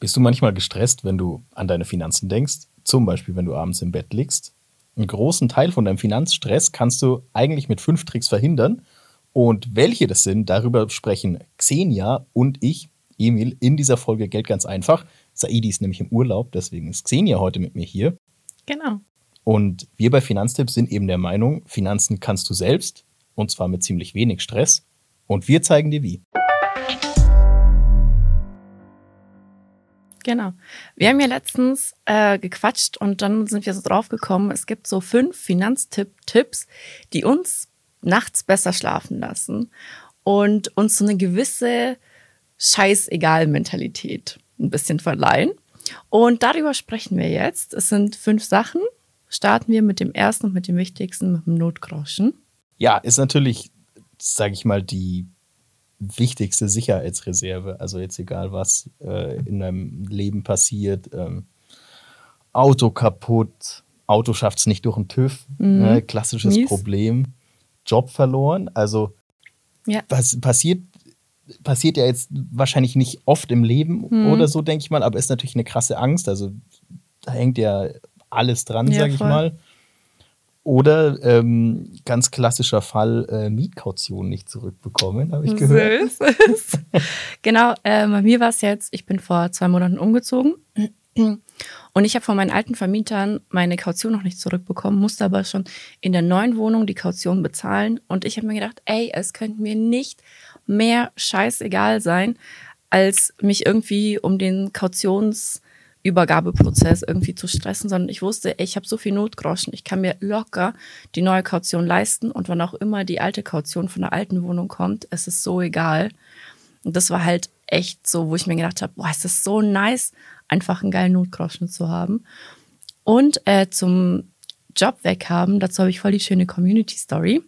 Bist du manchmal gestresst, wenn du an deine Finanzen denkst? Zum Beispiel, wenn du abends im Bett liegst? Einen großen Teil von deinem Finanzstress kannst du eigentlich mit fünf Tricks verhindern. Und welche das sind, darüber sprechen Xenia und ich, Emil, in dieser Folge Geld ganz einfach. Saidi ist nämlich im Urlaub, deswegen ist Xenia heute mit mir hier. Genau. Und wir bei Finanztipps sind eben der Meinung, Finanzen kannst du selbst und zwar mit ziemlich wenig Stress. Und wir zeigen dir wie. Genau. Wir haben ja letztens äh, gequatscht und dann sind wir so drauf gekommen, es gibt so fünf Finanztipp-Tipps, die uns nachts besser schlafen lassen und uns so eine gewisse Scheißegal-Mentalität ein bisschen verleihen. Und darüber sprechen wir jetzt. Es sind fünf Sachen. Starten wir mit dem ersten und mit dem wichtigsten, mit dem Notgroschen. Ja, ist natürlich, sage ich mal, die wichtigste Sicherheitsreserve. Also jetzt egal, was äh, in deinem Leben passiert. Ähm, Auto kaputt, Auto schafft es nicht durch den TÜV. Mhm. Ne? Klassisches Mies. Problem. Job verloren. Also ja. was passiert, passiert ja jetzt wahrscheinlich nicht oft im Leben mhm. oder so, denke ich mal, aber ist natürlich eine krasse Angst. Also da hängt ja alles dran, ja, sage ich mal. Oder ähm, ganz klassischer Fall, äh, Mietkaution nicht zurückbekommen, habe ich gehört. Süß. genau, äh, bei mir war es jetzt, ich bin vor zwei Monaten umgezogen und ich habe von meinen alten Vermietern meine Kaution noch nicht zurückbekommen, musste aber schon in der neuen Wohnung die Kaution bezahlen. Und ich habe mir gedacht, ey, es könnte mir nicht mehr scheißegal sein, als mich irgendwie um den Kautions- Übergabeprozess irgendwie zu stressen, sondern ich wusste, ich habe so viel Notgroschen, ich kann mir locker die neue Kaution leisten und wann auch immer die alte Kaution von der alten Wohnung kommt, es ist so egal. Und das war halt echt so, wo ich mir gedacht habe, boah, ist das so nice, einfach einen geilen Notgroschen zu haben. Und äh, zum Job weghaben, dazu habe ich voll die schöne Community Story.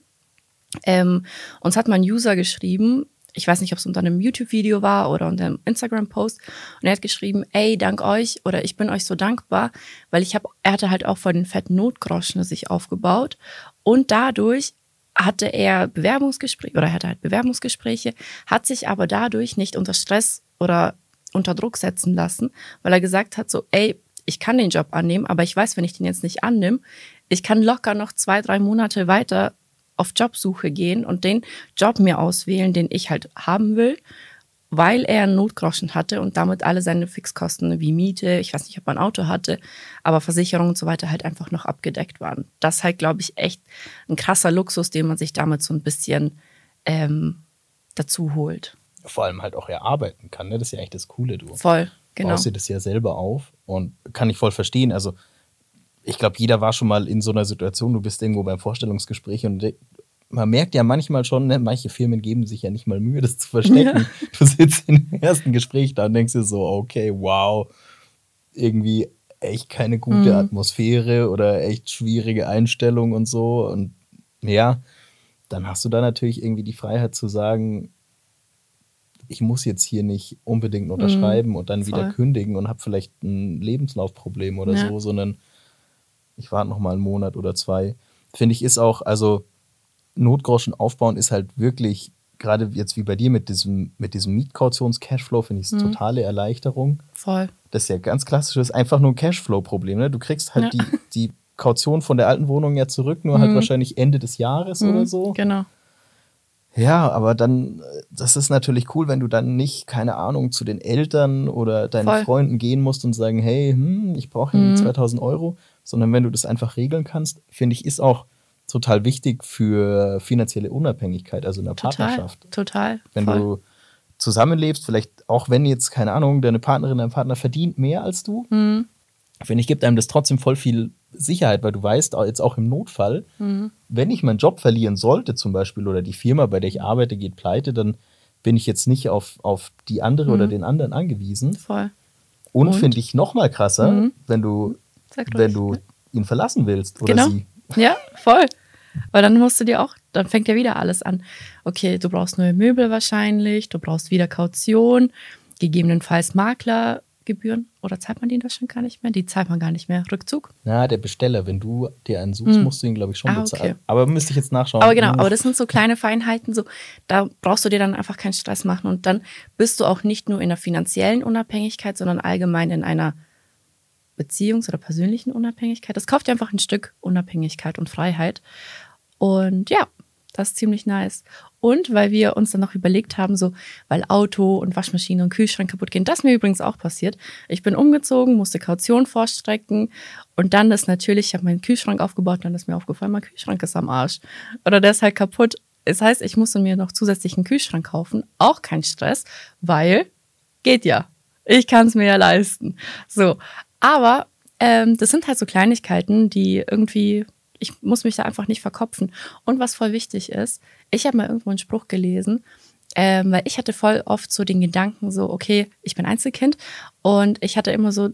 Ähm, uns hat mein User geschrieben, ich weiß nicht, ob es unter einem YouTube-Video war oder unter einem Instagram-Post. Und er hat geschrieben, ey, dank euch oder ich bin euch so dankbar, weil ich habe, er hatte halt auch vor den fetten Notgroschen sich aufgebaut und dadurch hatte er Bewerbungsgespräche oder er hatte halt Bewerbungsgespräche, hat sich aber dadurch nicht unter Stress oder unter Druck setzen lassen, weil er gesagt hat so, ey, ich kann den Job annehmen, aber ich weiß, wenn ich den jetzt nicht annehme, ich kann locker noch zwei, drei Monate weiter auf Jobsuche gehen und den Job mir auswählen, den ich halt haben will, weil er einen Notgroschen hatte und damit alle seine Fixkosten wie Miete, ich weiß nicht, ob er ein Auto hatte, aber Versicherung und so weiter halt einfach noch abgedeckt waren. Das ist halt, glaube ich, echt ein krasser Luxus, den man sich damit so ein bisschen ähm, dazu holt. Vor allem halt auch erarbeiten kann, ne? Das ist ja echt das Coole, du. Voll, genau. Baust dir das ja selber auf und kann ich voll verstehen. Also ich glaube, jeder war schon mal in so einer Situation, du bist irgendwo beim Vorstellungsgespräch und man merkt ja manchmal schon, ne, manche Firmen geben sich ja nicht mal Mühe, das zu verstecken. Ja. Du sitzt im ersten Gespräch da und denkst dir so, okay, wow, irgendwie echt keine gute mhm. Atmosphäre oder echt schwierige Einstellung und so. Und ja, dann hast du da natürlich irgendwie die Freiheit zu sagen, ich muss jetzt hier nicht unbedingt unterschreiben mhm. und dann Voll. wieder kündigen und habe vielleicht ein Lebenslaufproblem oder ja. so, sondern ich warte noch mal einen Monat oder zwei. Finde ich ist auch, also Notgroschen aufbauen ist halt wirklich, gerade jetzt wie bei dir mit diesem, mit diesem Mietkautions-Cashflow, finde ich es mhm. totale Erleichterung. Voll. Das ist ja ganz klassisch, das ist einfach nur ein Cashflow-Problem. Ne? Du kriegst halt ja. die, die Kaution von der alten Wohnung ja zurück, nur halt mhm. halt wahrscheinlich Ende des Jahres mhm. oder so. Genau. Ja, aber dann, das ist natürlich cool, wenn du dann nicht, keine Ahnung, zu den Eltern oder deinen Voll. Freunden gehen musst und sagen, hey, hm, ich brauche mhm. 2000 Euro, sondern wenn du das einfach regeln kannst, finde ich, ist auch total wichtig für finanzielle Unabhängigkeit, also in der total, Partnerschaft. Total. Wenn voll. du zusammenlebst, vielleicht auch wenn jetzt, keine Ahnung, deine Partnerin, dein Partner verdient mehr als du, mhm. finde ich, gibt einem das trotzdem voll viel Sicherheit, weil du weißt, jetzt auch im Notfall, mhm. wenn ich meinen Job verlieren sollte zum Beispiel oder die Firma, bei der ich arbeite, geht pleite, dann bin ich jetzt nicht auf, auf die andere mhm. oder den anderen angewiesen. Voll. Und, Und? finde ich noch mal krasser, mhm. wenn du, wenn du ihn verlassen willst oder genau. sie. Ja, voll. Weil dann musst du dir auch, dann fängt ja wieder alles an. Okay, du brauchst neue Möbel wahrscheinlich, du brauchst wieder Kaution, gegebenenfalls Makler, Postgebühren oder zahlt man die in Deutschland gar nicht mehr? Die zahlt man gar nicht mehr. Rückzug? Na, der Besteller, wenn du dir einen suchst, Hm. musst du ihn, glaube ich, schon Ah, bezahlen. okay. Aber müsste ich jetzt nachschauen. Aber genau, Hm. aber das sind so kleine Feinheiten, so da brauchst du dir dann einfach keinen Stress machen und dann bist du auch nicht nur in der finanziellen Unabhängigkeit, sondern allgemein in einer Beziehungs- oder persönlichen Unabhängigkeit. Das kauft dir einfach ein Stück Unabhängigkeit und Freiheit. Und ja, das ist ziemlich nice. Und weil wir uns dann noch überlegt haben, so, weil Auto und Waschmaschine und Kühlschrank kaputt gehen, das mir übrigens auch passiert. Ich bin umgezogen, musste Kaution vorstrecken und dann ist natürlich, ich habe meinen Kühlschrank aufgebaut, dann ist mir aufgefallen, mein Kühlschrank ist am Arsch. Oder der ist halt kaputt. Das heißt, ich musste mir noch zusätzlich einen Kühlschrank kaufen. Auch kein Stress, weil geht ja. Ich kann es mir ja leisten. So, aber ähm, das sind halt so Kleinigkeiten, die irgendwie, ich muss mich da einfach nicht verkopfen. Und was voll wichtig ist, ich habe mal irgendwo einen Spruch gelesen, ähm, weil ich hatte voll oft so den Gedanken, so, okay, ich bin Einzelkind und ich hatte immer so,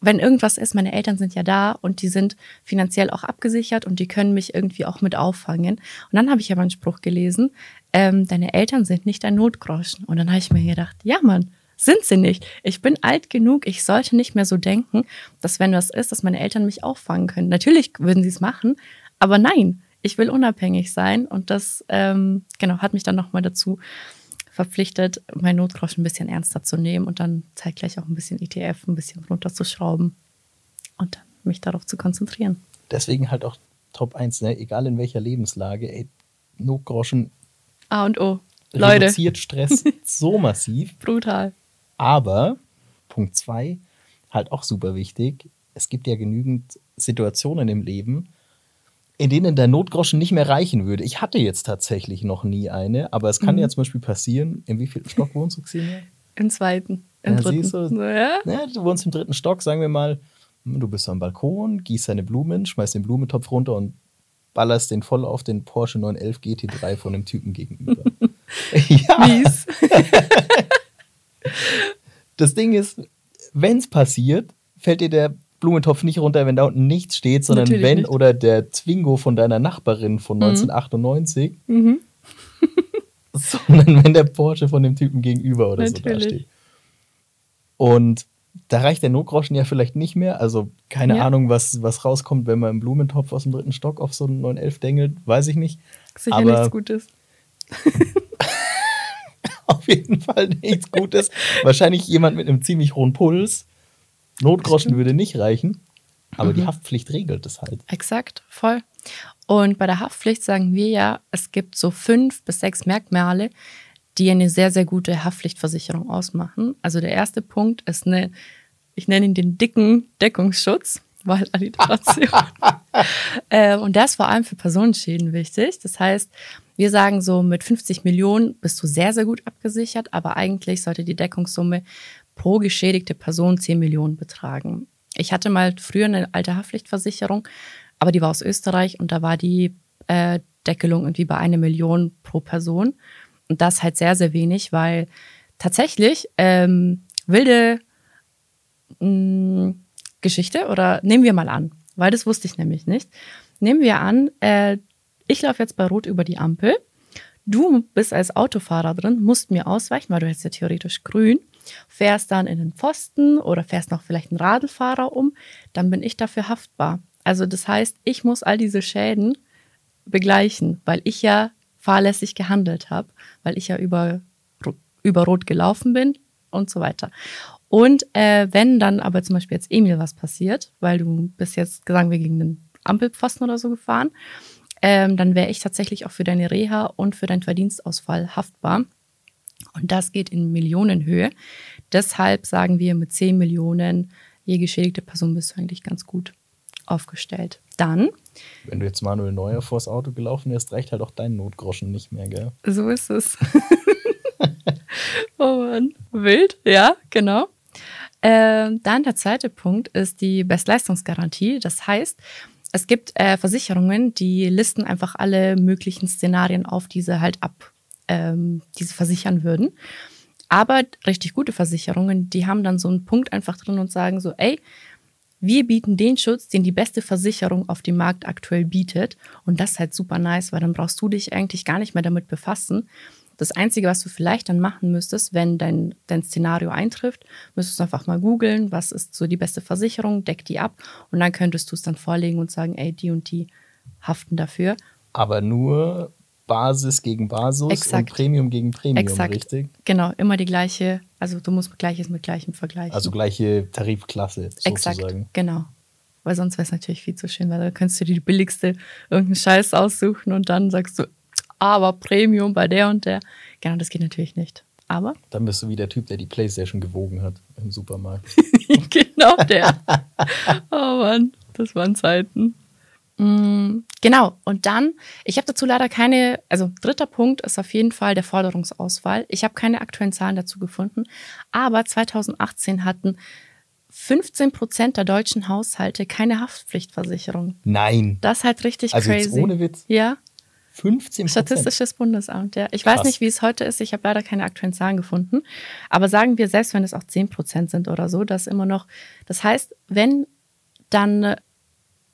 wenn irgendwas ist, meine Eltern sind ja da und die sind finanziell auch abgesichert und die können mich irgendwie auch mit auffangen. Und dann habe ich aber einen Spruch gelesen, ähm, deine Eltern sind nicht dein Notgroschen. Und dann habe ich mir gedacht, ja Mann, sind sie nicht. Ich bin alt genug, ich sollte nicht mehr so denken, dass wenn was ist, dass meine Eltern mich auffangen können. Natürlich würden sie es machen, aber nein, ich will unabhängig sein und das ähm, genau hat mich dann nochmal dazu verpflichtet, mein Notgroschen ein bisschen ernster zu nehmen und dann zeitgleich auch ein bisschen ETF ein bisschen runterzuschrauben und dann mich darauf zu konzentrieren. Deswegen halt auch Top 1, ne? egal in welcher Lebenslage, ey, Notgroschen A und O. Leute, reduziert Stress so massiv. brutal. Aber, Punkt 2, halt auch super wichtig, es gibt ja genügend Situationen im Leben, in denen der Notgroschen nicht mehr reichen würde. Ich hatte jetzt tatsächlich noch nie eine, aber es kann Mhm. ja zum Beispiel passieren, in wie viel Stock wohnst du, Xenia? Im zweiten, im Ja, dritten. du. Ja? Ne, du wohnst im dritten Stock, sagen wir mal, du bist am Balkon, gießt deine Blumen, schmeißt den Blumentopf runter und ballerst den voll auf den Porsche 911 GT3 von dem Typen gegenüber. ja, Mies. das Ding ist, wenn es passiert, fällt dir der Blumentopf nicht runter, wenn da unten nichts steht, sondern Natürlich wenn nicht. oder der Zwingo von deiner Nachbarin von 1998, Mhm. sondern wenn der Porsche von dem Typen gegenüber oder so Natürlich. dasteht. Und da reicht der Notgroschen ja vielleicht nicht mehr. Also keine Ja. Ahnung, was, was rauskommt, wenn man einen Blumentopf aus dem dritten Stock auf so einen 911 dengelt, weiß ich nicht. Sicher Aber- nichts Gutes. Auf jeden Fall nichts Gutes. Wahrscheinlich jemand mit einem ziemlich hohen Puls. Notgroschen würde nicht reichen. Aber Mhm. die Haftpflicht regelt es halt. Exakt, voll. Und bei der Haftpflicht sagen wir ja, es gibt so fünf bis sechs Merkmale, die eine sehr, sehr gute Haftpflichtversicherung ausmachen. Also der erste Punkt ist eine, ich nenne ihn den dicken Deckungsschutz, weil Alliteration. äh, und das ist vor allem für Personenschäden wichtig. Das heißt, wir sagen so, mit 50 Millionen bist du sehr, sehr gut abgesichert, aber eigentlich sollte die Deckungssumme pro geschädigte Person 10 Millionen betragen. Ich hatte mal früher eine alte Haftpflichtversicherung, aber die war aus Österreich und da war die äh, Deckelung irgendwie bei einer Million pro Person. Und das halt sehr, sehr wenig, weil tatsächlich ähm, wilde mh, Geschichte oder nehmen wir mal an, weil das wusste ich nämlich nicht. Nehmen wir an, äh, ich laufe jetzt bei Rot über die Ampel. Du bist als Autofahrer drin, musst mir ausweichen, weil du jetzt ja theoretisch grün, fährst dann in den Pfosten oder fährst noch vielleicht einen Radlfahrer um, dann bin ich dafür haftbar. Also das heißt, ich muss all diese Schäden begleichen, weil ich ja fahrlässig gehandelt habe, weil ich ja über, über Rot gelaufen bin und so weiter. Und äh, wenn dann aber zum Beispiel jetzt Emil was passiert, weil du bist jetzt, sagen wir, gegen den Ampelpfosten oder so gefahren, ähm, dann wäre ich tatsächlich auch für deine Reha und für deinen Verdienstausfall haftbar. Und das geht in Millionenhöhe. Deshalb sagen wir, mit 10 Millionen je geschädigte Person bist du eigentlich ganz gut aufgestellt. Dann, Wenn du jetzt Manuel Neuer vors Auto gelaufen wärst, reicht halt auch dein Notgroschen nicht mehr, gell? so ist es. oh Mann, wild, ja, genau. Ähm, dann der zweite Punkt ist die Bestleistungsgarantie. Das heißt, es gibt äh, Versicherungen, die listen einfach alle möglichen Szenarien auf, die sie halt ab, ähm, die sie versichern würden. Aber richtig gute Versicherungen, die haben dann so einen Punkt einfach drin und sagen so, ey, wir bieten den Schutz, den die beste Versicherung auf dem Markt aktuell bietet. Und das ist halt super nice, weil dann brauchst du dich eigentlich gar nicht mehr damit befassen, Das Einzige, was du vielleicht dann machen müsstest, wenn dein, dein Szenario eintrifft, müsstest du einfach mal googeln, was ist so die beste Versicherung, deck die ab und dann könntest du es dann vorlegen und sagen, ey, die und die haften dafür. Aber nur Basis gegen Basis Exakt. und Premium gegen Premium, Exakt. richtig? Genau, immer die gleiche, also du musst Gleiches mit Gleichem vergleichen. Also gleiche Tarifklasse Exakt, sozusagen. genau. Weil sonst wäre es natürlich viel zu schön, weil da könntest du dir die billigste irgendeinen Scheiß aussuchen und dann sagst du, aber Premium bei der und der. Genau, das geht natürlich nicht. Aber Dann bist du wie der Typ, der die Playstation gewogen hat im Supermarkt. genau der. oh Mann, das waren Zeiten. Mm, Genau, und dann, ich habe dazu leider keine, also dritter Punkt ist auf jeden Fall der Forderungsauswahl. Ich habe keine aktuellen Zahlen dazu gefunden, aber 2018 hatten 15 Prozent der deutschen Haushalte keine Haftpflichtversicherung. Nein. Das ist halt richtig Also crazy. jetzt ohne Witz. Ja, 15 Statistisches Bundesamt, ja. Ich weiß Krass. nicht, wie es heute ist. Ich habe leider keine aktuellen Zahlen gefunden. Aber sagen wir, selbst wenn es auch 10 Prozent sind oder so, das immer noch. Das heißt, wenn dann äh,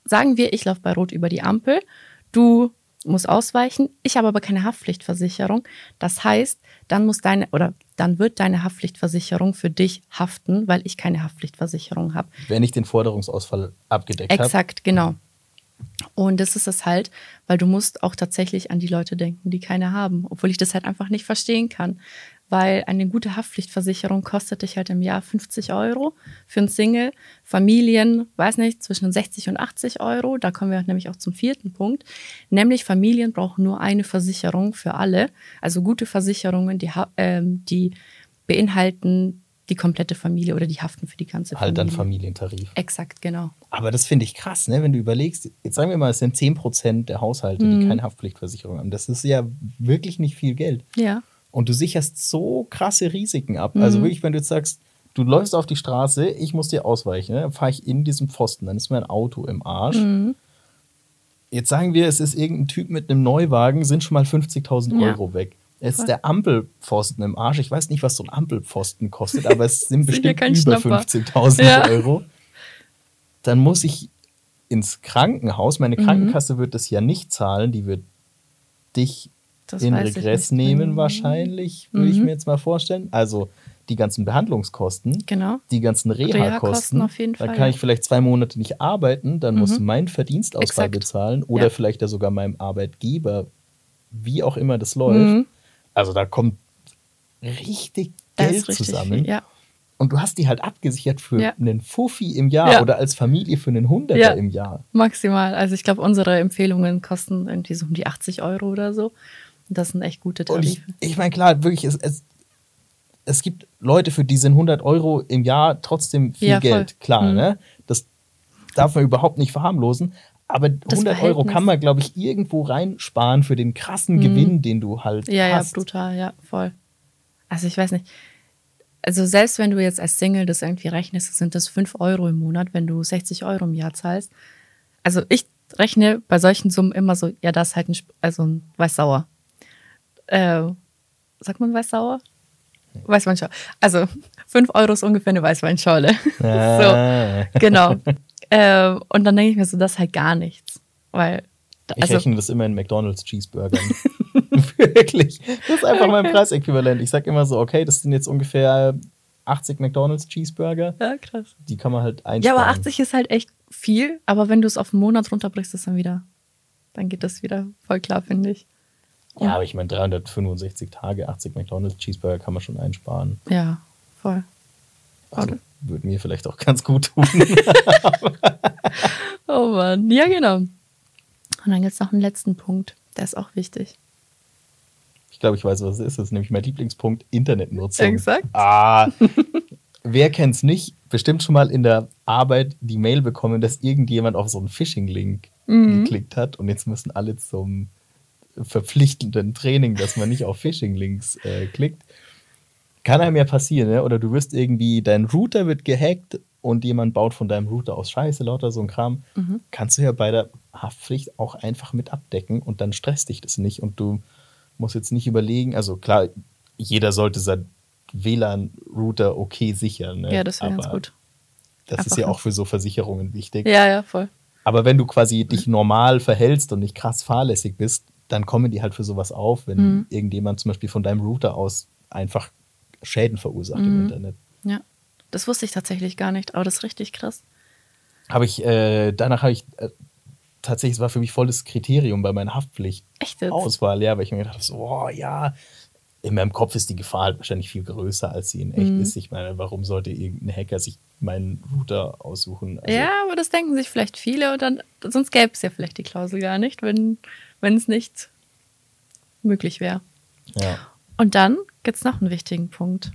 sagen wir, ich laufe bei Rot über die Ampel, du musst ausweichen, ich habe aber keine Haftpflichtversicherung. Das heißt, dann muss deine oder dann wird deine Haftpflichtversicherung für dich haften, weil ich keine Haftpflichtversicherung habe. Wenn ich den Forderungsausfall abgedeckt habe. Exakt, genau. Und das ist es halt, weil du musst auch tatsächlich an die Leute denken, die keine haben, obwohl ich das halt einfach nicht verstehen kann. Weil eine gute Haftpflichtversicherung kostet dich halt im Jahr 50 Euro für ein Single. Familien, weiß nicht, zwischen 60 und 80 Euro. Da kommen wir nämlich auch zum vierten Punkt. Nämlich Familien brauchen nur eine Versicherung für alle. Also gute Versicherungen, die, ähm, die beinhalten die komplette Familie oder die haften für die ganze Familie. Halt dann Familientarif. Exakt, genau. Aber das finde ich krass, ne? wenn du überlegst, jetzt sagen wir mal, es sind 10% der Haushalte, Mhm. die keine Haftpflichtversicherung haben. Das ist ja wirklich nicht viel Geld. Ja. Und du sicherst so krasse Risiken ab. Mhm. Also wirklich, wenn du jetzt sagst, du läufst auf die Straße, ich muss dir ausweichen, ne? dann fahre ich in diesem Pfosten, dann ist mein Auto im Arsch. Mhm. Jetzt sagen wir, es ist irgendein Typ mit einem Neuwagen, sind schon mal 50.000 Ja. Euro weg. Ist der Ampelpfosten im Arsch. Ich weiß nicht, was so ein Ampelpfosten kostet, aber es sind bestimmt kein über Schnapper. 50.000 Ja. Euro. Dann muss ich ins Krankenhaus. Meine Mhm. Krankenkasse wird das ja nicht zahlen. Die wird dich Das in Regress nehmen, Mhm. wahrscheinlich, würde ich Mhm. mir jetzt mal vorstellen. Also die ganzen Behandlungskosten, Genau. die ganzen Reha-Kosten jeden Dann kann ja. ich vielleicht zwei Monate nicht arbeiten, dann muss Mhm. mein Verdienstausfall Exakt. bezahlen oder Ja. vielleicht ja sogar meinem Arbeitgeber, wie auch immer das läuft. Also da kommt richtig Geld richtig zusammen. viel. Ja. Und du hast die halt abgesichert für Ja. einen Fuffi im Jahr Ja. oder als Familie für einen Hunderter Ja. im Jahr. Maximal. Also ich glaube, unsere Empfehlungen kosten irgendwie so um die 80 Euro oder so. Und das sind echt gute Und ich, Tarife. ich meine, klar, wirklich, es, es, es gibt Leute, für die sind 100 Euro im Jahr trotzdem viel. Geld. Klar, Mhm. ne? Das darf man überhaupt nicht verharmlosen. Aber 100 Euro kann man, glaube ich, irgendwo reinsparen für den krassen Gewinn, den du halt Ja, ja, hast. brutal, ja, voll. Also ich weiß nicht. Also selbst wenn du jetzt als Single das irgendwie rechnest, sind das 5 Euro im Monat, wenn du 60 Euro im Jahr zahlst. Also ich rechne bei solchen Summen immer so, ja, das ist halt ein, also ein Weißsauer. Äh, sagt man Weißsauer? Weißweinschorle. Also 5 Euro ist ungefähr eine Weißweinschorle. Ah. so, genau. äh, und dann denke ich mir so, das ist halt gar nichts. Weil, Ich also, rechne das immer in McDonalds Cheeseburgern. Wirklich. Das ist einfach mein Preisäquivalent. Ich sage immer so, okay, das sind jetzt ungefähr 80 McDonalds Cheeseburger. ja, krass. Die kann man halt einsparen. Ja, aber 80 ist halt echt viel. Aber wenn du es auf einen Monat runterbrichst, ist dann wieder, dann geht das wieder voll klar, finde ich. Ja, aber ich meine, 365 Tage, 80 McDonalds Cheeseburger kann man schon einsparen. Ja, voll. Also. Würde mir vielleicht auch ganz gut tun. Oh Mann. Ja, genau. Und dann gibt es noch einen letzten Punkt. Der ist auch wichtig. Ich glaube, ich weiß, was es ist. Das ist nämlich mein Lieblingspunkt: Internetnutzung. Exakt. Ah, wer kennt es nicht? Bestimmt schon mal in der Arbeit die Mail bekommen, dass irgendjemand auf so einen Phishing-Link Mhm. geklickt hat und jetzt müssen alle zum verpflichtenden Training, dass man nicht auf Phishing-Links äh, klickt. Kann einem ja passieren, ne? Oder du wirst irgendwie, dein Router wird gehackt und jemand baut von deinem Router aus Scheiße, lauter so ein Kram. Mhm. Kannst du ja bei der Haftpflicht auch einfach mit abdecken und dann stresst dich das nicht und du musst jetzt nicht überlegen, also klar, jeder sollte sein WLAN-Router okay sichern. Ne? Ja, das wäre ganz gut. Das ist Einfach ja nur- auch für so Versicherungen wichtig. Ja, ja, voll. Aber wenn du quasi dich normal verhältst und nicht krass fahrlässig bist, dann kommen die halt für sowas auf, wenn Mhm. irgendjemand zum Beispiel von deinem Router aus einfach Schäden verursacht im Mhm. Internet. Ja. Das wusste ich tatsächlich gar nicht, aber das ist richtig krass. Habe ich, äh, danach habe ich äh, tatsächlich, es war für mich volles Kriterium bei meiner Haftpflicht. Echt jetzt? Auswahl, ja, weil ich mir gedacht habe, so, oh ja, in meinem Kopf ist die Gefahr halt wahrscheinlich viel größer, als sie in echt Mhm. ist. Ich meine, warum sollte irgendein Hacker sich meinen Router aussuchen? Also, ja, aber das denken sich vielleicht viele und dann, sonst gäbe es ja vielleicht die Klausel gar nicht, wenn wenn es nicht möglich wäre. ja. Und dann gibt es noch einen wichtigen Punkt.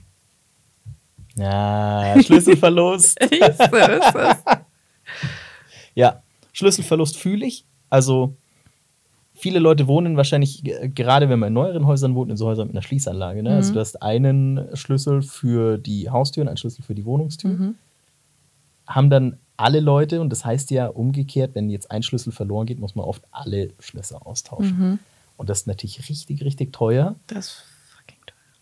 Ja, Schlüsselverlust. ja, Schlüsselverlust fühle ich. Also, viele Leute wohnen wahrscheinlich, äh, gerade wenn man in neueren Häusern wohnt, in so Häusern mit einer Schließanlage. Ne? Mhm. Also, du hast einen Schlüssel für die Haustür und einen Schlüssel für die Wohnungstür. Mhm. haben dann alle Leute, und das heißt ja umgekehrt, wenn jetzt ein Schlüssel verloren geht, muss man oft alle Schlösser austauschen. Mhm. Und das ist natürlich richtig, richtig teuer. Das.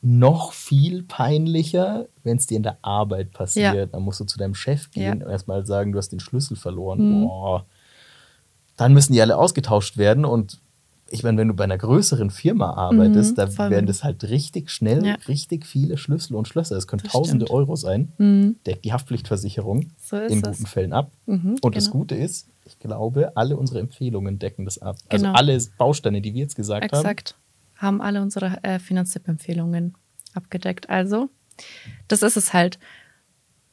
Noch viel peinlicher, wenn es dir in der Arbeit passiert. Ja. Dann musst du zu deinem Chef gehen Ja. und erstmal sagen, du hast den Schlüssel verloren. Mhm. Boah. Dann müssen die alle ausgetauscht werden. Und ich meine, wenn du bei einer größeren Firma arbeitest, Mhm, da voll. werden das halt richtig schnell, Ja. richtig viele Schlüssel und Schlösser. Das können Das tausende stimmt. Euro sein. Mhm. Deckt die Haftpflichtversicherung So in es. guten Fällen ab. Mhm, Und das genau. Gute ist, ich glaube, alle unsere Empfehlungen decken das ab. Also Genau. alle Bausteine, die wir jetzt gesagt. Exakt. Haben alle unsere äh, Finanztipp-Empfehlungen abgedeckt. Also, das ist es halt.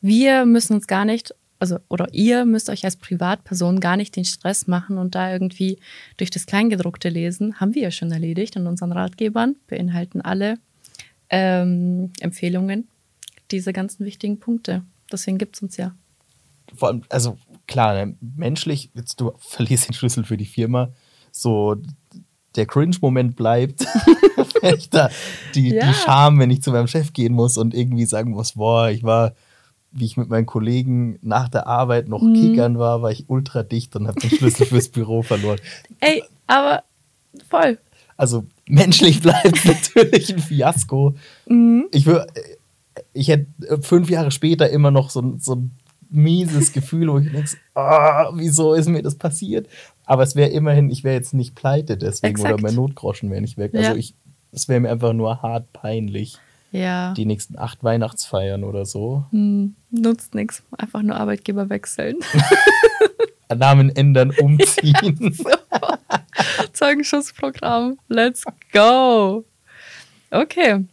Wir müssen uns gar nicht, also, oder ihr müsst euch als Privatperson gar nicht den Stress machen und da irgendwie durch das Kleingedruckte lesen. Haben wir ja schon erledigt in unseren Ratgebern. Beinhalten alle ähm, Empfehlungen diese ganzen wichtigen Punkte. Deswegen gibt es uns ja. Vor allem, also klar, ne, menschlich, jetzt du verlierst den Schlüssel für die Firma, so der Cringe-Moment bleibt. ich da die, Ja. die Scham, wenn ich zu meinem Chef gehen muss und irgendwie sagen muss, boah, ich war, wie ich mit meinen Kollegen nach der Arbeit noch Mhm. kickern war, war ich ultra dicht und habe den Schlüssel fürs Büro verloren. Ey, aber voll. Also menschlich bleibt natürlich ein Fiasko. Mhm. Ich, wür- ich hätte fünf Jahre später immer noch so, so ein mieses Gefühl, wo ich denke, ah, wieso ist mir das passiert? Aber es wäre immerhin, ich wäre jetzt nicht pleite deswegen Exakt. oder mein Notgroschen wäre nicht weg. Ja. Also ich, es wäre mir einfach nur hart peinlich, Ja. die nächsten acht Weihnachtsfeiern oder so. Hm, nutzt nichts. Einfach nur Arbeitgeber wechseln. Namen ändern, umziehen. Zeugenschutzprogramm. Let's go. Okay.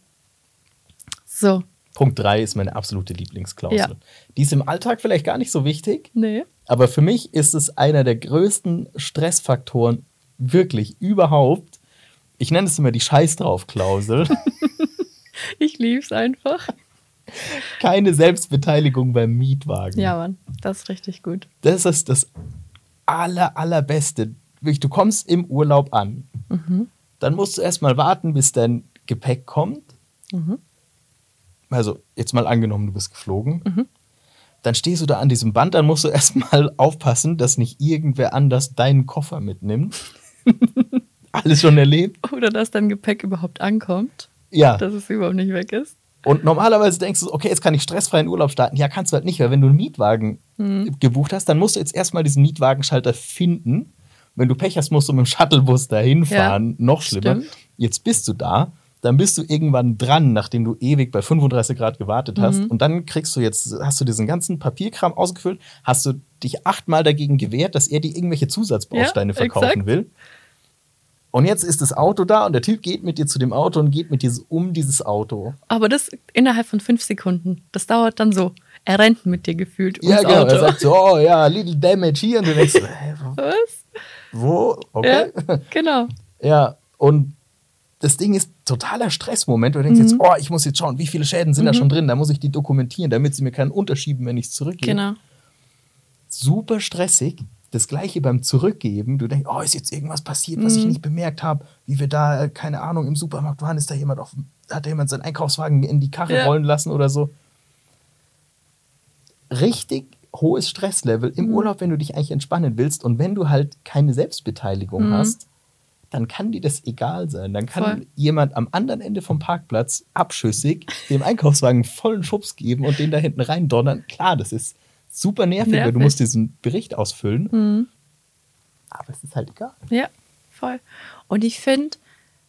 So. Punkt drei ist meine absolute Lieblingsklausel. Ja. Die ist im Alltag vielleicht gar nicht so wichtig, Nee. Aber für mich ist es einer der größten Stressfaktoren wirklich überhaupt. Ich nenne es immer die Scheiß drauf Klausel. Ich lieb's einfach. Keine Selbstbeteiligung beim Mietwagen. Ja, Mann. Das ist richtig gut. Das ist das aller, allerbeste. Du kommst im Urlaub an. Mhm. Dann musst du erstmal warten, bis dein Gepäck kommt. Mhm. Also, jetzt mal angenommen, du bist geflogen. Mhm. Dann stehst du da an diesem Band, dann musst du erstmal aufpassen, dass nicht irgendwer anders deinen Koffer mitnimmt. Alles schon erlebt? Oder dass dein Gepäck überhaupt ankommt, Ja. dass es überhaupt nicht weg ist. Und normalerweise denkst du, okay, jetzt kann ich stressfrei in Urlaub starten. Ja, kannst du halt nicht, weil wenn du einen Mietwagen Mhm. gebucht hast, dann musst du jetzt erstmal diesen Mietwagenschalter finden. Wenn du Pech hast, musst du mit dem Shuttlebus dahin fahren. Noch schlimmer. stimmt. Jetzt bist du da, dann bist du irgendwann dran, nachdem du ewig bei 35 Grad gewartet hast. Mhm. Und dann kriegst du jetzt, hast du diesen ganzen Papierkram ausgefüllt, hast du dich achtmal dagegen gewehrt, dass er dir irgendwelche Zusatzbausteine Ja, verkaufen exakt. will. Und jetzt ist das Auto da und der Typ geht mit dir zu dem Auto und geht mit dir um dieses Auto. Aber das innerhalb von fünf Sekunden. Das dauert dann so. Er rennt mit dir gefühlt Ja, genau. Auto. Er sagt so, oh ja, little damage hier. Und du denkst, wo- Was? wo? Okay. Ja, genau. Ja, und das Ding ist totaler Stressmoment. Du denkst Mhm. jetzt, oh, ich muss jetzt schauen, wie viele Schäden sind da schon drin. Da muss ich die dokumentieren, damit sie mir keinen unterschieben, wenn ich es zurückgebe. Genau. Super stressig. Das gleiche beim Zurückgeben. Du denkst, oh, ist jetzt irgendwas passiert, was ich Mhm. nicht bemerkt habe. Wie wir da, keine Ahnung, im Supermarkt waren, ist da jemand auf, hat da jemand seinen Einkaufswagen in die Karre Ja. rollen lassen oder so. Richtig hohes Stresslevel im Mhm. Urlaub, wenn du dich eigentlich entspannen willst. Und wenn du halt keine Selbstbeteiligung Mhm. hast, dann kann dir das egal sein. Dann kann Voll. jemand am anderen Ende vom Parkplatz abschüssig dem Einkaufswagen vollen Schubs geben und den da hinten rein donnern. Klar, das ist super nervig, weil du Nervig. musst diesen Bericht ausfüllen. Mhm. Aber es ist halt egal. Ja, voll. Und ich finde,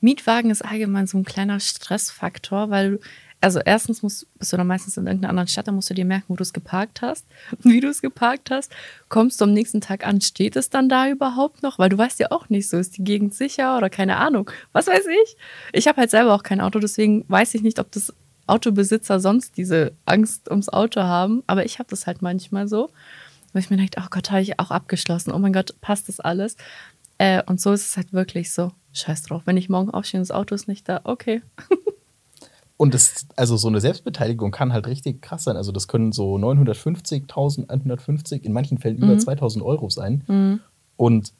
Mietwagen ist allgemein so ein kleiner Stressfaktor, weil du, also erstens musst, bist du dann meistens in irgendeiner anderen Stadt, da musst du dir merken, wo du es geparkt hast, wie du es geparkt hast. Kommst du am nächsten Tag an, steht es dann da überhaupt noch? Weil du weißt ja auch nicht, so ist die Gegend sicher oder keine Ahnung. Was weiß ich? Ich habe halt selber auch kein Auto, deswegen weiß ich nicht, ob das Autobesitzer sonst diese Angst ums Auto haben. Aber ich habe das halt manchmal so. Wo ich mir denke, oh Gott, habe ich auch abgeschlossen. Oh mein Gott, passt das alles? Äh, und so ist es halt wirklich so. Scheiß drauf. Wenn ich morgen aufstehe und das Auto ist nicht da, okay. Und das, also so eine Selbstbeteiligung kann halt richtig krass sein. Also das können so 950, 1150, in manchen Fällen über 2000 Euro sein. Und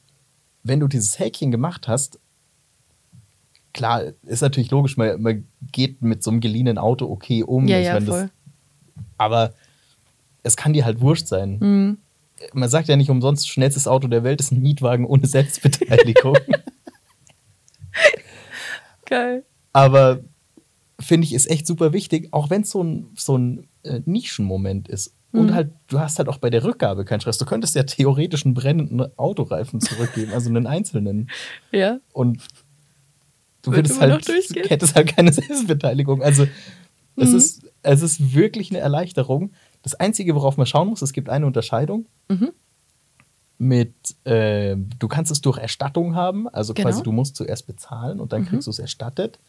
wenn du dieses Häkchen gemacht hast, klar, ist natürlich logisch, man, man geht mit so einem geliehenen Auto okay um. Ja, Ich ja, voll. aber es kann dir halt wurscht sein. Man sagt ja nicht umsonst, schnellstes Auto der Welt ist ein Mietwagen ohne Selbstbeteiligung. Geil. Aber finde ich, ist echt super wichtig, auch wenn es so ein, so ein äh, Nischenmoment ist. Und halt, du hast halt auch bei der Rückgabe keinen Stress. Du könntest ja theoretisch einen brennenden Autoreifen zurückgeben, also einen einzelnen. Ja. Und du Würde würdest halt, hättest halt keine Selbstbeteiligung. Also es, Mhm. ist, es ist wirklich eine Erleichterung. Das Einzige, worauf man schauen muss, es gibt eine Unterscheidung. Mhm. Mit, äh, du kannst es durch Erstattung haben, also Genau. quasi du musst zuerst bezahlen und dann Mhm. kriegst du es erstattet.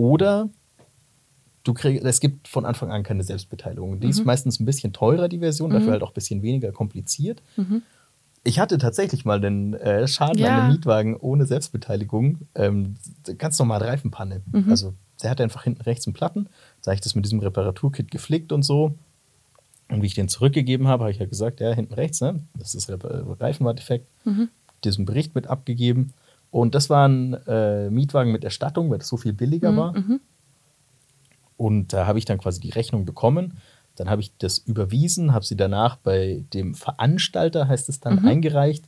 Oder du kriegst, es gibt von Anfang an keine Selbstbeteiligung. Die Mhm. ist meistens ein bisschen teurer, die Version, dafür halt auch ein bisschen weniger kompliziert. Ich hatte tatsächlich mal den äh, Schaden Ja. an einem Mietwagen ohne Selbstbeteiligung. Ähm, ganz normal Reifenpanne. Mhm. Also der hatte einfach hinten rechts einen Platten. Da habe ich das mit diesem Reparaturkit geflickt und so. Und wie ich den zurückgegeben habe, habe ich halt gesagt, ja, hinten rechts, ne? Das ist Rep- Reifen war defekt. Mhm. Diesen Bericht mit abgegeben. Und das war ein äh, Mietwagen mit Erstattung, weil das so viel billiger war. Mhm. Und da habe ich dann quasi die Rechnung bekommen. Dann habe ich das überwiesen, habe sie danach bei dem Veranstalter, heißt es Mhm. dann, eingereicht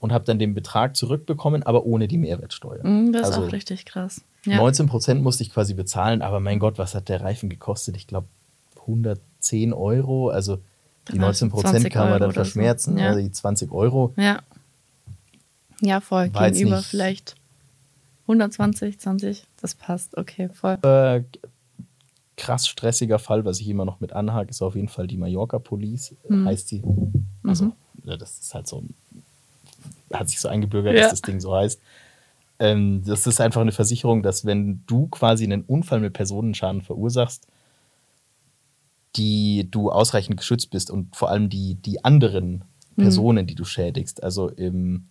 und habe dann den Betrag zurückbekommen, aber ohne die Mehrwertsteuer. Mhm, Das also ist auch richtig krass. Ja. 19 Prozent musste ich quasi bezahlen, aber mein Gott, was hat der Reifen gekostet? Ich glaube 110 Euro. Also die Dann hast du 19 Prozent 20 kann man dann oder so. verschmerzen, Ja. also die 20 Euro. Ja. Ja, voll. War Gegenüber vielleicht 120, 20. Das passt. Okay, voll. Äh, krass stressiger Fall, was ich immer noch mit anhake, ist auf jeden Fall die Mallorca Police, Mhm. heißt die. Also, ja, das ist halt so hat sich so eingebürgert, Ja. dass das Ding so heißt. Ähm, das ist einfach eine Versicherung, dass wenn du quasi einen Unfall mit Personenschaden verursachst, die du ausreichend geschützt bist und vor allem die, die anderen Mhm. Personen, die du schädigst. Also im,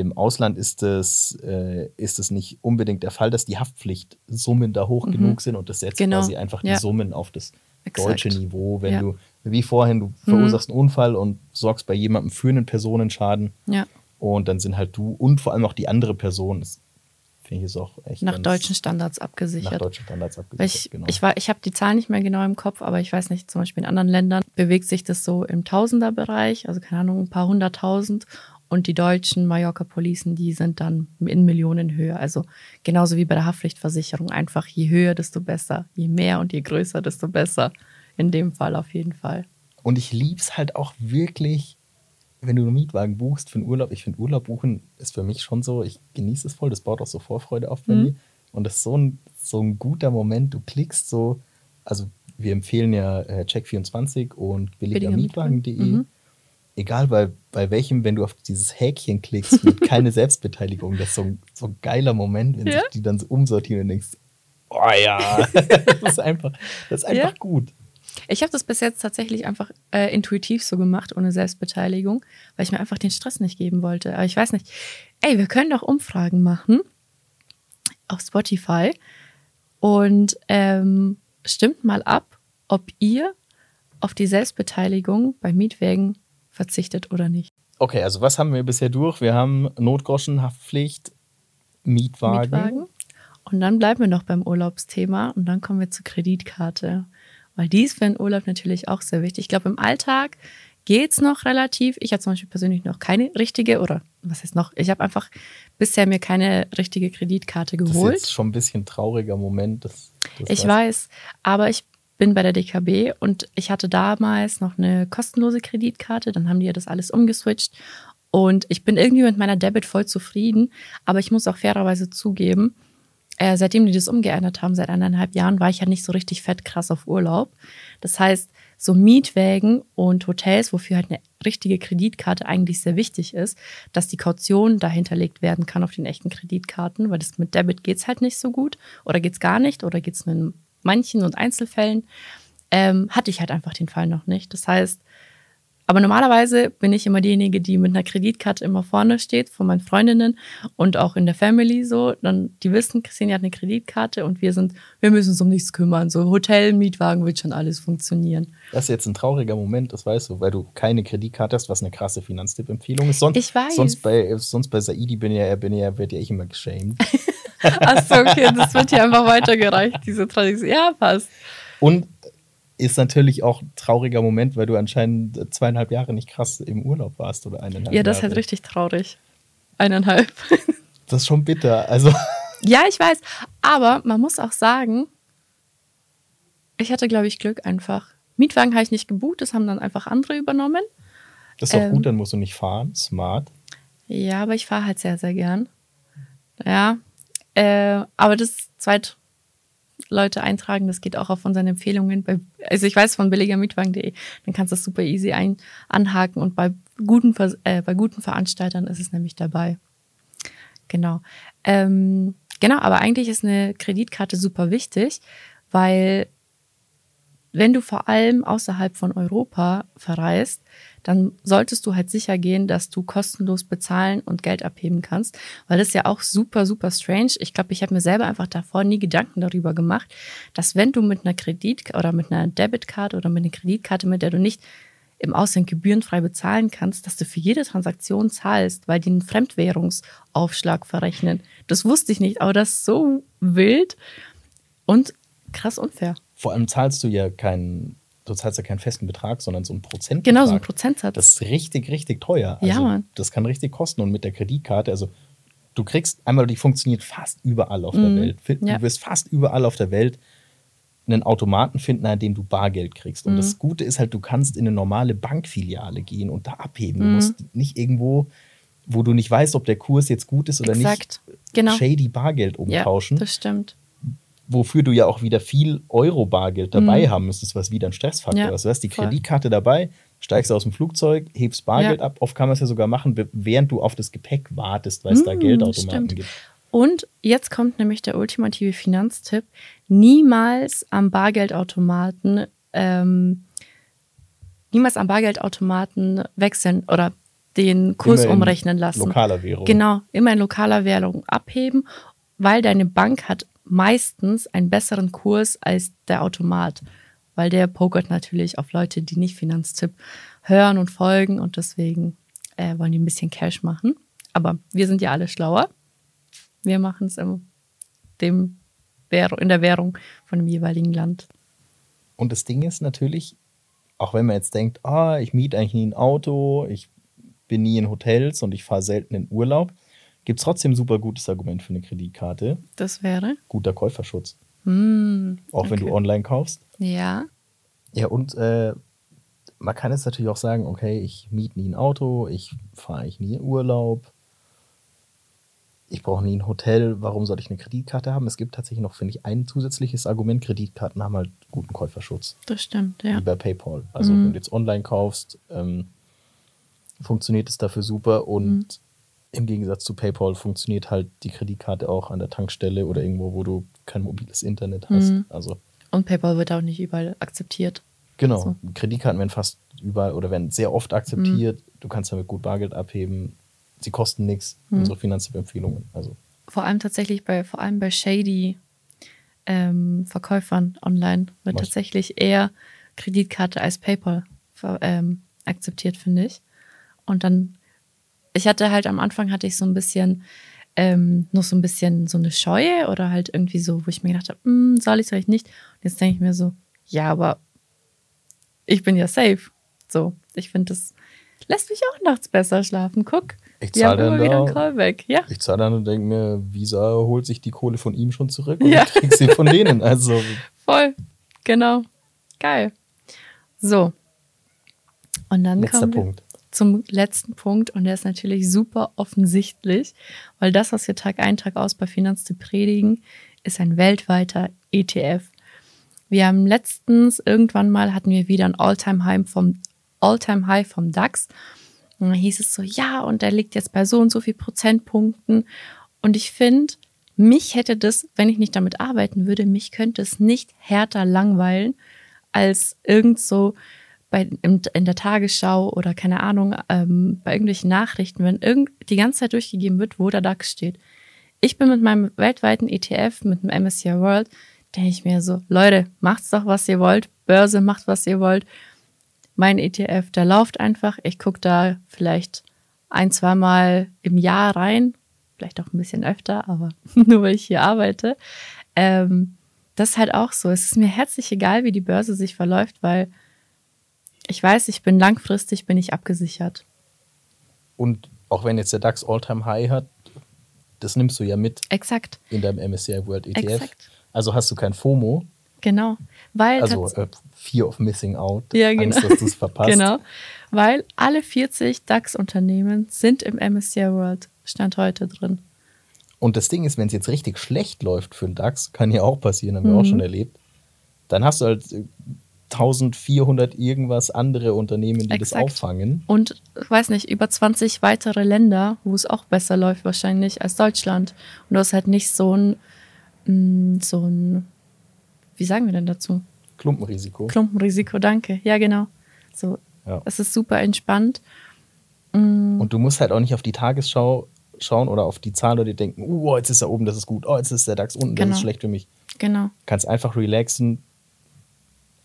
im Ausland ist es, äh, ist es nicht unbedingt der Fall, dass die Haftpflichtsummen da hoch genug sind und das setzt Genau. quasi einfach die Ja. Summen auf das Exakt. deutsche Niveau. Wenn Ja. Mhm. du, wie vorhin, du verursachst einen Unfall und sorgst bei jemandem für einen Personenschaden Ja. und dann sind halt du und vor allem auch die andere Person, das finde ich ist auch echt Nach deutschen Standards nach abgesichert. deutschen Standards abgesichert. ich, genau. ich, war- ich habe die Zahlen nicht mehr genau im Kopf, aber ich weiß nicht, zum Beispiel in anderen Ländern bewegt sich das so im Tausenderbereich, also keine Ahnung, ein paar hunderttausend. Und die deutschen Mallorca-Policen, die sind dann in Millionen höher. Also genauso wie bei der Haftpflichtversicherung. Einfach je höher, desto besser. Je mehr und je größer, desto besser. In dem Fall auf jeden Fall. Und ich lieb's halt auch wirklich, wenn du einen Mietwagen buchst für einen Urlaub. Ich finde, Urlaub buchen ist für mich schon so, ich genieße es voll, das baut auch so Vorfreude auf bei Mhm. mir. Und das ist so ein, so ein guter Moment. Du klickst so, also wir empfehlen ja äh, Check24 und billigermietwagen.de. Mhm. Egal bei, bei welchem, wenn du auf dieses Häkchen klickst mit keine Selbstbeteiligung, das ist so ein, so ein geiler Moment, wenn Ja. sich die dann so umsortieren und denkst, oh ja, das ist einfach, das ist einfach Ja. gut. Ich habe das bis jetzt tatsächlich einfach äh, intuitiv so gemacht, ohne Selbstbeteiligung, weil ich mir einfach den Stress nicht geben wollte. Aber ich weiß nicht. Ey, wir können doch Umfragen machen auf Spotify und ähm, stimmt mal ab, ob ihr auf die Selbstbeteiligung bei Mietwägen verzichtet oder nicht. Okay, also was haben wir bisher durch? Wir haben Notgroschen, Haftpflicht, Mietwagen. Mietwagen. Und dann bleiben wir noch beim Urlaubsthema und dann kommen wir zur Kreditkarte. Weil die ist für den Urlaub natürlich auch sehr wichtig. Ich glaube, im Alltag geht's noch relativ. Ich habe zum Beispiel persönlich noch keine richtige, oder was heißt noch? Ich habe einfach bisher mir keine richtige Kreditkarte Das ist geholt. jetzt schon ein bisschen trauriger Moment. Das, das Ich weiß, aber ich bin bei der DKB und ich hatte damals noch eine kostenlose Kreditkarte. Dann haben die ja das alles umgeswitcht. Und ich bin irgendwie mit meiner Debit voll zufrieden, aber ich muss auch fairerweise zugeben, äh, seitdem die das umgeändert haben, seit eineinhalb Jahren, war ich ja nicht so richtig fett krass auf Urlaub. Das heißt, so Mietwägen und Hotels, wofür halt eine richtige Kreditkarte eigentlich sehr wichtig ist, dass die Kaution dahinterlegt werden kann auf den echten Kreditkarten, weil das mit Debit geht's halt nicht so gut oder geht's gar nicht oder geht's nur in manchen und Einzelfällen, ähm, hatte ich halt einfach den Fall noch nicht. Das heißt, aber normalerweise bin ich immer diejenige, die mit einer Kreditkarte immer vorne steht, von meinen Freundinnen und auch in der Family so. Dann, die wissen, Christine hat eine Kreditkarte und wir sind, wir müssen uns um nichts kümmern. So Hotel, Mietwagen wird schon alles funktionieren. Das ist jetzt ein trauriger Moment, das weißt du, weil du keine Kreditkarte hast, was eine krasse Finanztipp-Empfehlung ist. Sonst, Ich weiß. Sonst bei, sonst bei Saidi bin ja, bin ja, wird ja ich immer geschämt. Achso, okay, das wird hier einfach weitergereicht, diese Tradition. Ja, passt. Und ist natürlich auch ein trauriger Moment, weil du anscheinend zweieinhalb Jahre nicht krass im Urlaub warst oder eineinhalb Ja, das ist Jahre. halt richtig traurig. Eineinhalb. Das ist schon bitter. Also, Ja, ich weiß. Aber man muss auch sagen, ich hatte, glaube ich, Glück einfach. Mietwagen habe ich nicht gebucht, das haben dann einfach andere übernommen. das ist auch Ähm. gut, dann musst du nicht fahren. Smart. Ja, aber ich fahre halt sehr, sehr gern. Ja. Äh, aber das zweit Leute eintragen, das geht auch auf unseren Empfehlungen. Bei, also ich weiß von billigermietwagen.de, dann kannst du das super easy ein, anhaken und bei guten, äh, bei guten Veranstaltern ist es nämlich dabei. Genau. Ähm, genau, aber eigentlich ist eine Kreditkarte super wichtig, weil wenn du vor allem außerhalb von Europa verreist, dann solltest du halt sicher gehen, dass du kostenlos bezahlen und Geld abheben kannst, weil das ist ja auch super, super strange. Ich glaube, ich habe mir selber einfach davor nie Gedanken darüber gemacht, dass wenn du mit einer Kredit- oder mit einer Debitkarte oder mit einer Kreditkarte, mit der du nicht im Ausland gebührenfrei bezahlen kannst, dass du für jede Transaktion zahlst, weil die einen Fremdwährungsaufschlag verrechnen. Das wusste ich nicht, aber das ist so wild und krass unfair. Vor allem zahlst du ja keinen, du zahlst ja keinen festen Betrag, sondern so einen Prozentbetrag. Genau, so ein Prozentsatz. Das ist richtig, richtig teuer. Ja, Also, Mann. Das kann richtig kosten. Und mit der Kreditkarte, also du kriegst einmal, die funktioniert fast überall auf der Mhm. Welt. Fin- Ja. Du wirst fast überall auf der Welt einen Automaten finden, an dem du Bargeld kriegst. Und Mhm. das Gute ist halt, du kannst in eine normale Bankfiliale gehen und da abheben. Du Mhm. musst nicht irgendwo, wo du nicht weißt, ob der Kurs jetzt gut ist oder Exakt. nicht, Genau. shady Bargeld Ja, umtauschen das stimmt. Wofür du ja auch wieder viel Euro-Bargeld dabei haben müsstest, was wieder ein Stressfaktor Mhm. Ja, ist. Du hast die voll. Kreditkarte dabei, steigst aus dem Flugzeug, hebst Bargeld Ja. ab. Oft kann man es ja sogar machen, während du auf das Gepäck wartest, weil es da Mm, Geldautomaten stimmt. gibt. Und jetzt kommt nämlich der ultimative Finanztipp. Niemals am Bargeldautomaten, ähm, niemals am Bargeldautomaten wechseln oder den Kurs umrechnen lassen. Lokaler Währung. Genau, immer in lokaler Währung abheben, weil deine Bank hat meistens einen besseren Kurs als der Automat. Weil der pokert natürlich auf Leute, die nicht Finanztipp hören und folgen und deswegen äh, wollen die ein bisschen Cash machen. Aber wir sind ja alle schlauer. Wir machen es in, der Währung von dem jeweiligen Land. Und das Ding ist natürlich, auch wenn man jetzt denkt, ah, ich miete eigentlich nie ein Auto, ich bin nie in Hotels und ich fahre selten in Urlaub, gibt es trotzdem ein super gutes Argument für eine Kreditkarte. Das wäre. Guter Käuferschutz. Hm, Auch wenn okay. du online kaufst. Ja. Ja, und äh, man kann jetzt natürlich auch sagen, okay, ich miete nie ein Auto, ich fahre eigentlich nie in Urlaub, ich brauche nie ein Hotel, warum soll ich eine Kreditkarte haben? Es gibt tatsächlich noch, finde ich, ein zusätzliches Argument, Kreditkarten haben halt guten Käuferschutz, Das stimmt, ja. wie bei PayPal. Also Mhm. wenn du jetzt online kaufst, ähm, funktioniert es dafür super und Mhm. Im Gegensatz zu PayPal funktioniert halt die Kreditkarte auch an der Tankstelle oder irgendwo, wo du kein mobiles Internet hast. Mhm. Also Und PayPal wird auch nicht überall akzeptiert. Genau. So. Kreditkarten werden fast überall oder werden sehr oft akzeptiert. Du kannst damit gut Bargeld abheben. Sie kosten nichts. Mhm. Unsere Finanztipp-Empfehlungen. Also Vor allem tatsächlich bei, vor allem bei shady ähm, Verkäufern online wird Was? tatsächlich eher Kreditkarte als PayPal ähm, akzeptiert, finde ich. Und dann, ich hatte halt am Anfang hatte ich so ein bisschen, ähm, noch so ein bisschen so eine Scheue oder halt irgendwie so, wo ich mir gedacht habe, "Hm, soll ich, soll ich nicht? Und jetzt denke ich mir so, ja, aber ich bin ja safe. So, ich finde, das lässt mich auch nachts besser schlafen. Guck, Ich haben zahle immer dann wieder einen da- Callback. Ja, ich zahle dann und denke mir, Visa holt sich die Kohle von ihm schon zurück und Ja. ich krieg sie von denen. Also Voll, genau. Geil. So. Und dann letzter Punkt. Zum letzten Punkt und der ist natürlich super offensichtlich, weil das, was wir Tag ein, Tag aus bei Finanztipp predigen, ist ein weltweiter ETF. Wir haben letztens irgendwann mal hatten wir wieder ein All-Time-High vom All-Time-High vom DAX. Und dann hieß es so, ja, und der liegt jetzt bei so und so viel Prozentpunkten. Und ich finde, mich hätte das, wenn ich nicht damit arbeiten würde, mich könnte es nicht härter langweilen, als irgend so bei, in, in der Tagesschau oder keine Ahnung, ähm, bei irgendwelchen Nachrichten, wenn irgend, die ganze Zeit durchgegeben wird, wo der DAX steht. Ich bin mit meinem weltweiten ETF, mit dem MSCI World, denke ich mir so, Leute, macht's doch, was ihr wollt. Börse macht, was ihr wollt. Mein ETF, der läuft einfach. Ich gucke da vielleicht ein, zweimal im Jahr rein. Vielleicht auch ein bisschen öfter, aber nur weil ich hier arbeite. Ähm, das ist halt auch so. Es ist mir herzlich egal, wie die Börse sich verläuft, weil ich weiß, ich bin langfristig, bin ich abgesichert. Und auch wenn jetzt der DAX All-Time High hat, das nimmst du ja mit. Exakt. In deinem MSCI World ETF. Exakt. Also hast du kein FOMO. Genau. Weil also äh, Fear of Missing Out. Ja, genau. Angst, dass du es verpasst. genau. Weil alle 40 DAX-Unternehmen sind im MSCI World Stand heute drin. Und das Ding ist, wenn es jetzt richtig schlecht läuft für den DAX, kann ja auch passieren, haben wir auch Mhm. schon erlebt, dann hast du halt äh, 1400 irgendwas andere Unternehmen, die das Exakt. auffangen. Und ich weiß nicht, über 20 weitere Länder, wo es auch besser läuft wahrscheinlich als Deutschland. Und du hast halt nicht so ein, mm, so ein, wie sagen wir denn dazu? Klumpenrisiko. Klumpenrisiko, danke. Ja, genau. So, Ja. es ist super entspannt. Mm, Und du musst halt auch nicht auf die Tagesschau schauen oder auf die Zahlen oder dir denken, oh, jetzt ist er oben, das ist gut, oh, jetzt ist der DAX unten, das Genau. ist schlecht für mich. Genau, kannst einfach relaxen.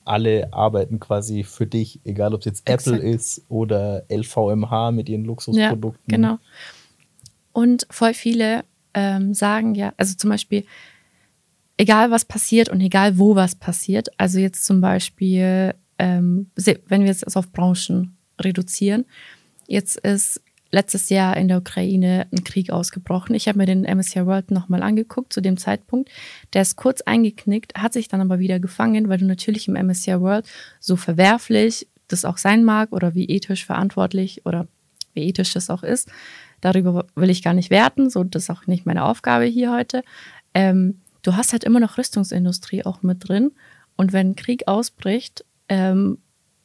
Alle arbeiten quasi für dich, egal ob es jetzt Apple Exakt. ist oder LVMH mit ihren ja, Luxusprodukten. genau. Und voll viele ähm, sagen ja, also zum Beispiel, egal was passiert und egal wo was passiert, also jetzt zum Beispiel, ähm, wenn wir jetzt das auf Branchen reduzieren, jetzt ist letztes Jahr in der Ukraine ein Krieg ausgebrochen. Ich habe mir den MSCI World nochmal angeguckt zu dem Zeitpunkt. Der ist kurz eingeknickt, hat sich dann aber wieder gefangen, weil du natürlich im MSCI World so verwerflich das auch sein mag oder wie ethisch verantwortlich oder wie ethisch das auch ist. Darüber will ich gar nicht werten, so das ist auch nicht meine Aufgabe hier heute. Ähm, du hast halt immer noch Rüstungsindustrie auch mit drin und wenn Krieg ausbricht, ähm,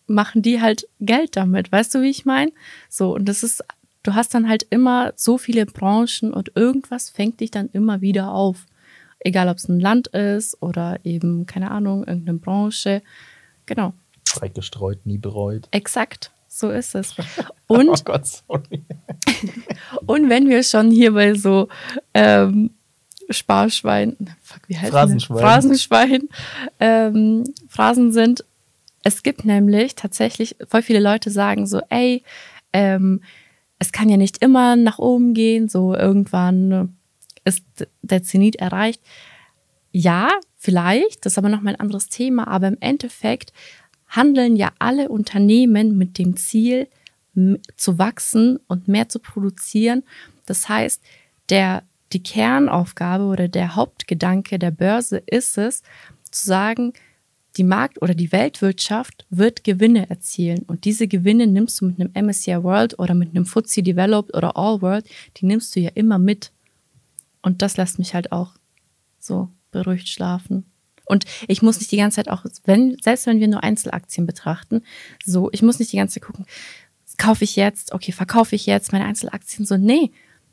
machen die halt Geld damit, weißt du, wie ich meine? So, und das ist, du hast dann halt immer so viele Branchen und irgendwas fängt dich dann immer wieder auf. Egal, ob es ein Land ist oder eben, keine Ahnung, irgendeine Branche. Genau, Breit gestreut, nie bereut. exakt, so ist es. Und oh Gott, sorry. Und wenn wir schon hier bei so ähm, Sparschwein, fuck, wie heißt Phrasenschwein. Phrasenschwein, ähm, Phrasen sind, es gibt nämlich tatsächlich, voll viele Leute sagen so, ey, ähm, es kann ja nicht immer nach oben gehen, so irgendwann ist der Zenit erreicht. Ja, vielleicht, das ist aber nochmal ein anderes Thema, aber im Endeffekt handeln ja alle Unternehmen mit dem Ziel, zu wachsen und mehr zu produzieren. Das heißt, der, die Kernaufgabe oder der Hauptgedanke der Börse ist es, zu sagen, die Markt- oder die Weltwirtschaft wird Gewinne erzielen. Und diese Gewinne nimmst du mit einem MSCI World oder mit einem FTSE Developed oder All World, die nimmst du ja immer mit. Und das lässt mich halt auch so beruhigt schlafen. Und ich muss nicht die ganze Zeit auch, wenn, selbst wenn wir nur Einzelaktien betrachten, so, ich muss nicht die ganze Zeit gucken, kaufe ich jetzt, okay, verkaufe ich jetzt meine Einzelaktien, so, nee.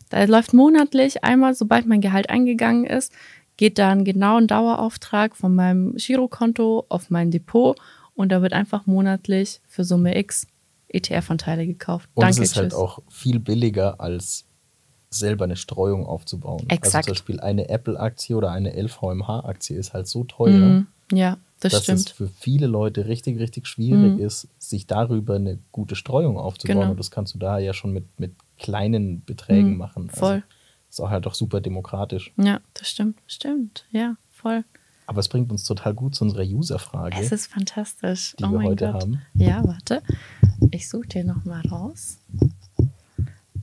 Da läuft monatlich einmal, sobald mein Gehalt eingegangen ist, geht dann genau ein Dauerauftrag von meinem Girokonto auf mein Depot und da wird einfach monatlich für Summe X ETF-Anteile gekauft. Und Danke, es ist halt tschüss. auch viel billiger, als selber eine Streuung aufzubauen. Exakt. Also zum Beispiel eine Apple-Aktie oder eine LVMH-Aktie ist halt so teuer, Mhm. Ja, das dass es stimmt. für viele Leute richtig, richtig schwierig Mhm. ist, sich darüber eine gute Streuung aufzubauen. Genau. Und das kannst du da ja schon mit, mit kleinen Beträgen Mhm, machen. voll. Ist auch halt auch super demokratisch. Ja, das stimmt. Stimmt. Ja, voll. Aber es bringt uns total gut zu unserer User-Frage, Es ist fantastisch. die oh wir heute Gott. haben. Ja, warte. Ich suche dir noch mal raus.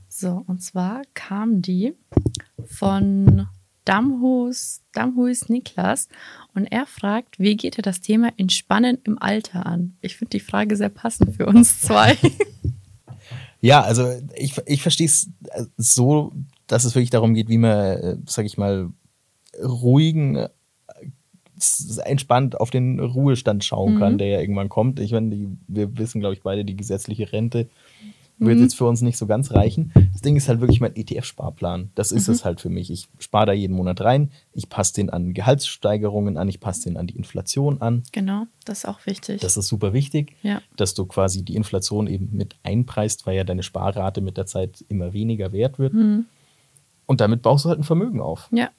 So, und zwar kam die von Damhus, Damhus Niklas und er fragt, wie geht dir das Thema Entspannen im Alter an? Ich finde die Frage sehr passend für uns zwei. Ja, also ich, ich verstehe es so, dass es wirklich darum geht, wie man, äh, sag ich mal, ruhigen, äh, entspannt auf den Ruhestand schauen kann, Mhm. der ja irgendwann kommt. Ich meine, die, wir wissen, glaube ich, beide, die gesetzliche Rente wird Mhm. jetzt für uns nicht so ganz reichen. Das Ding ist halt wirklich mein ETF-Sparplan. Das ist Mhm. es halt für mich. Ich spare da jeden Monat rein. Ich passe den an Gehaltssteigerungen an. Ich passe den an die Inflation an. Genau, das ist auch wichtig. Das ist super wichtig, ja. dass du quasi die Inflation eben mit einpreist, weil ja deine Sparrate mit der Zeit immer weniger wert wird. Mhm. Und damit baust du halt ein Vermögen auf. Ja.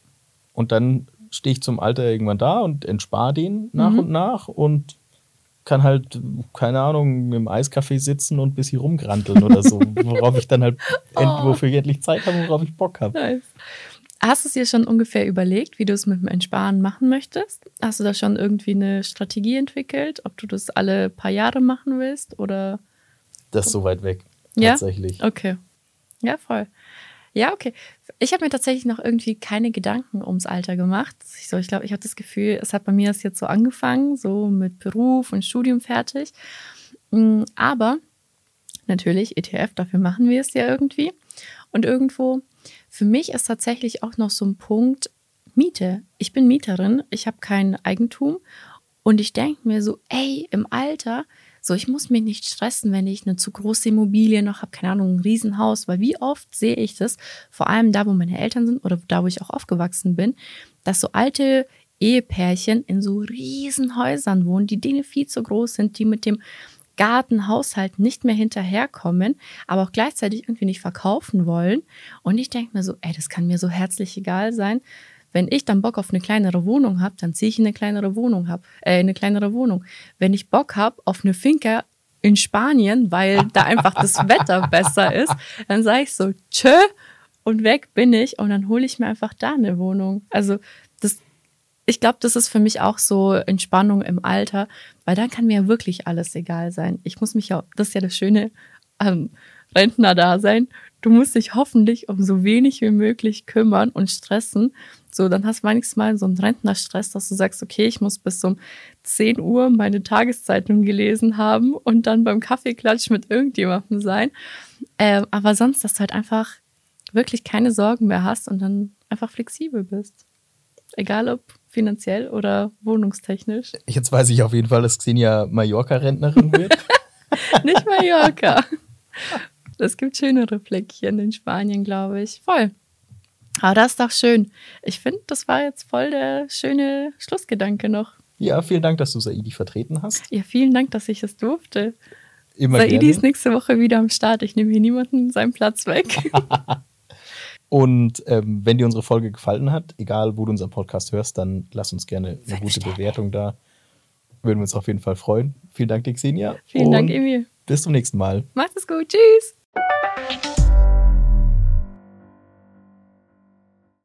Und dann stehe ich zum Alter irgendwann da und entspare den nach Mhm. und nach und kann halt, keine Ahnung, im Eiscafé sitzen und ein bisschen rumgranteln oder so, worauf ich dann halt, end, Oh. wofür ich endlich Zeit habe, worauf ich Bock habe. Nice. Hast du es dir schon ungefähr überlegt, wie du es mit dem Entsparen machen möchtest? Hast du da schon irgendwie eine Strategie entwickelt, ob du das alle paar Jahre machen willst oder? Das ist so weit weg, Ja? tatsächlich. Okay. Ja, voll. Ja, okay. Ich habe mir tatsächlich noch irgendwie keine Gedanken ums Alter gemacht. Ich, so, ich glaube, ich habe das Gefühl, es hat bei mir erst jetzt so angefangen, so mit Beruf und Studium fertig. Mm, Aber natürlich, ETF, dafür machen wir es ja irgendwie. Und irgendwo, für mich ist tatsächlich auch noch so ein Punkt Miete. Ich bin Mieterin, ich habe kein Eigentum und ich denke mir so, ey, im Alter, so ich muss mich nicht stressen, wenn ich eine zu große Immobilie noch habe, keine Ahnung, ein Riesenhaus, weil wie oft sehe ich das, vor allem da, wo meine Eltern sind oder da, wo ich auch aufgewachsen bin, dass so alte Ehepärchen in so riesen Häusern wohnen, die denen viel zu groß sind, die mit dem Gartenhaushalt nicht mehr hinterherkommen, aber auch gleichzeitig irgendwie nicht verkaufen wollen. Und ich denke mir so, ey, das kann mir so herzlich egal sein. Wenn ich dann Bock auf eine kleinere Wohnung habe, dann ziehe ich in eine kleinere Wohnung hab, äh, eine kleinere Wohnung. Wenn ich Bock habe auf eine Finca in Spanien, weil da einfach das Wetter besser ist, dann sage ich so, tschö, und weg bin ich und dann hole ich mir einfach da eine Wohnung. Also das, ich glaube, das ist für mich auch so Entspannung im Alter, weil dann kann mir wirklich alles egal sein. Ich muss mich ja, das ist ja das Schöne am Rentner-Dasein, du musst dich hoffentlich um so wenig wie möglich kümmern und stressen. So, dann hast du manchmal so einen Rentnerstress, dass du sagst, okay, ich muss bis um 10 Uhr meine Tageszeitung gelesen haben und dann beim Kaffeeklatsch mit irgendjemandem sein. Ähm, aber sonst, dass du halt einfach wirklich keine Sorgen mehr hast und dann einfach flexibel bist. Egal ob finanziell oder wohnungstechnisch. Jetzt weiß ich auf jeden Fall, dass Xenia Mallorca-Rentnerin wird. Nicht Mallorca. Es gibt schönere Fleckchen in Spanien, glaube ich. Voll. Aber das ist doch schön. Ich finde, das war jetzt voll der schöne Schlussgedanke noch. ja, vielen Dank, dass du Saidi vertreten hast. Ja, vielen Dank, dass ich es durfte. Immer Saidi gerne. ist nächste Woche wieder am Start. Ich nehme hier niemanden seinen Platz weg. Und ähm, wenn dir unsere Folge gefallen hat, egal wo du unseren Podcast hörst, dann lass uns gerne eine gute. Bewertung da. Würden wir uns auf jeden Fall freuen. Vielen Dank, dir, Xenia. vielen Dank, Emil. Bis zum nächsten Mal. Macht es gut. Tschüss.